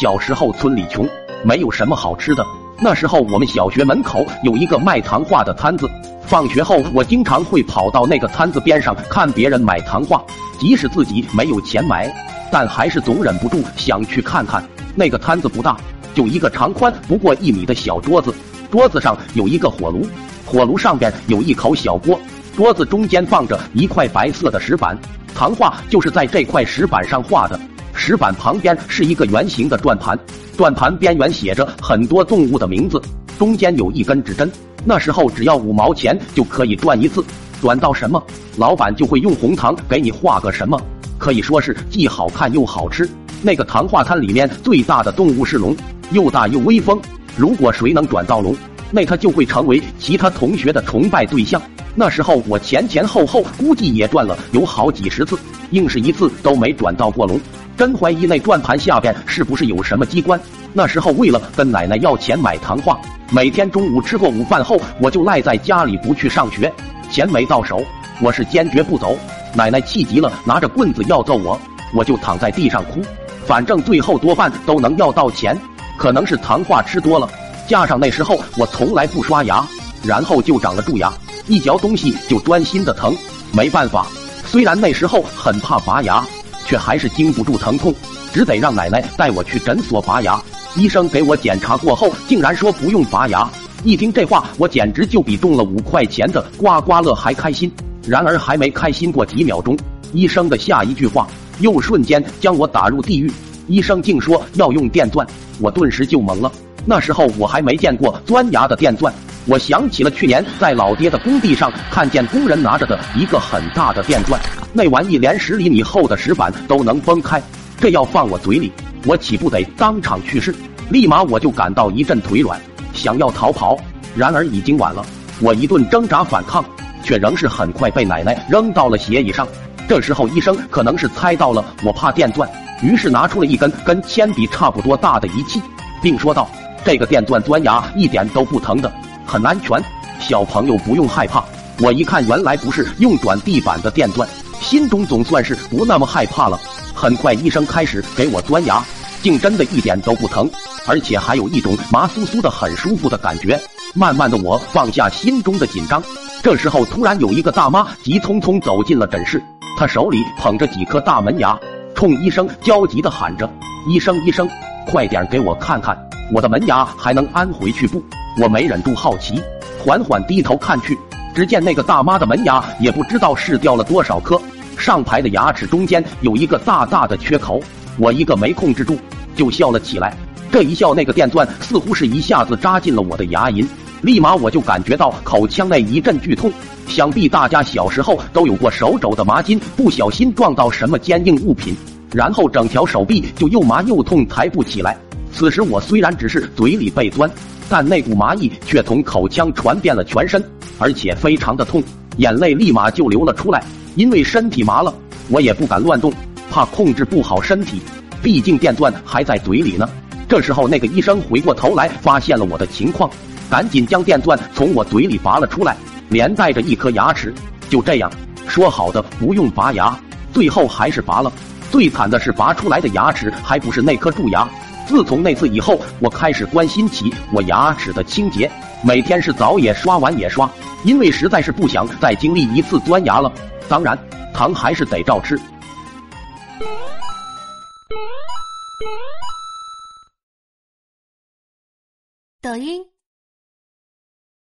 小时候村里穷，没有什么好吃的。那时候我们小学门口有一个卖糖画的摊子，放学后我经常会跑到那个摊子边上看别人买糖画，即使自己没有钱买，但还是总忍不住想去看看。那个摊子不大，就一个长宽不过一米的小桌子，桌子上有一个火炉，火炉上边有一口小锅，桌子中间放着一块白色的石板，糖画就是在这块石板上画的。石板旁边是一个圆形的转盘，转盘边缘写着很多动物的名字，中间有一根指针。那时候只要五毛钱就可以转一次，转到什么，老板就会用红糖给你画个什么，可以说是既好看又好吃。那个糖画摊里面最大的动物是龙，又大又威风。如果谁能转到龙，那他就会成为其他同学的崇拜对象。那时候我前前后后估计也转了有好几十次，硬是一次都没转到过龙。真怀疑那转盘下边是不是有什么机关？那时候为了跟奶奶要钱买糖画，每天中午吃过午饭后，我就赖在家里不去上学。钱没到手，我是坚决不走。奶奶气急了，拿着棍子要揍我，我就躺在地上哭。反正最后多半都能要到钱。可能是糖画吃多了，加上那时候我从来不刷牙，然后就长了蛀牙，一嚼东西就钻心的疼。没办法，虽然那时候很怕拔牙。却还是经不住疼痛，只得让奶奶带我去诊所拔牙。医生给我检查过后，竟然说不用拔牙。一听这话，我简直就比中了五块钱的刮刮乐还开心。然而还没开心过几秒钟，医生的下一句话又瞬间将我打入地狱。医生竟说要用电钻，我顿时就懵了。那时候我还没见过钻牙的电钻，我想起了去年在老爹的工地上看见工人拿着的一个很大的电钻。那玩意连十厘米厚的石板都能崩开，这要放我嘴里，我岂不得当场去世？立马我就感到一阵腿软，想要逃跑，然而已经晚了。我一顿挣扎反抗，却仍是很快被奶奶扔到了斜椅上。这时候医生可能是猜到了我怕电钻，于是拿出了一根跟铅笔差不多大的仪器，并说道：“这个电钻钻牙一点都不疼的，很安全，小朋友不用害怕。”我一看，原来不是用转地板的电钻。心中总算是不那么害怕了。很快，医生开始给我钻牙，竟真的一点都不疼，而且还有一种麻酥酥的、很舒服的感觉。慢慢的，我放下心中的紧张。这时候，突然有一个大妈急匆匆走进了诊室，她手里捧着几颗大门牙，冲医生焦急的喊着：“医生，医生，快点给我看看，我的门牙还能安回去不？”我没忍住好奇，缓缓低头看去。只见那个大妈的门牙也不知道是掉了多少颗，上排的牙齿中间有一个大大的缺口，我一个没控制住就笑了起来。这一笑，那个电钻似乎是一下子扎进了我的牙龈，立马我就感觉到口腔内一阵剧痛。想必大家小时候都有过手肘的麻筋不小心撞到什么坚硬物品，然后整条手臂就又麻又痛，抬不起来。此时我虽然只是嘴里被钻，但那股麻意却从口腔传遍了全身。而且非常的痛，眼泪立马就流了出来。因为身体麻了，我也不敢乱动，怕控制不好身体。毕竟电钻还在嘴里呢。这时候，那个医生回过头来，发现了我的情况，赶紧将电钻从我嘴里拔了出来，连带着一颗牙齿。就这样，说好的不用拔牙，最后还是拔了。最惨的是，拔出来的牙齿还不是那颗蛀牙。自从那次以后，我开始关心起我牙齿的清洁，每天是早也刷，晚也刷。因为实在是不想再经历一次钻牙了，当然糖还是得照吃。抖音。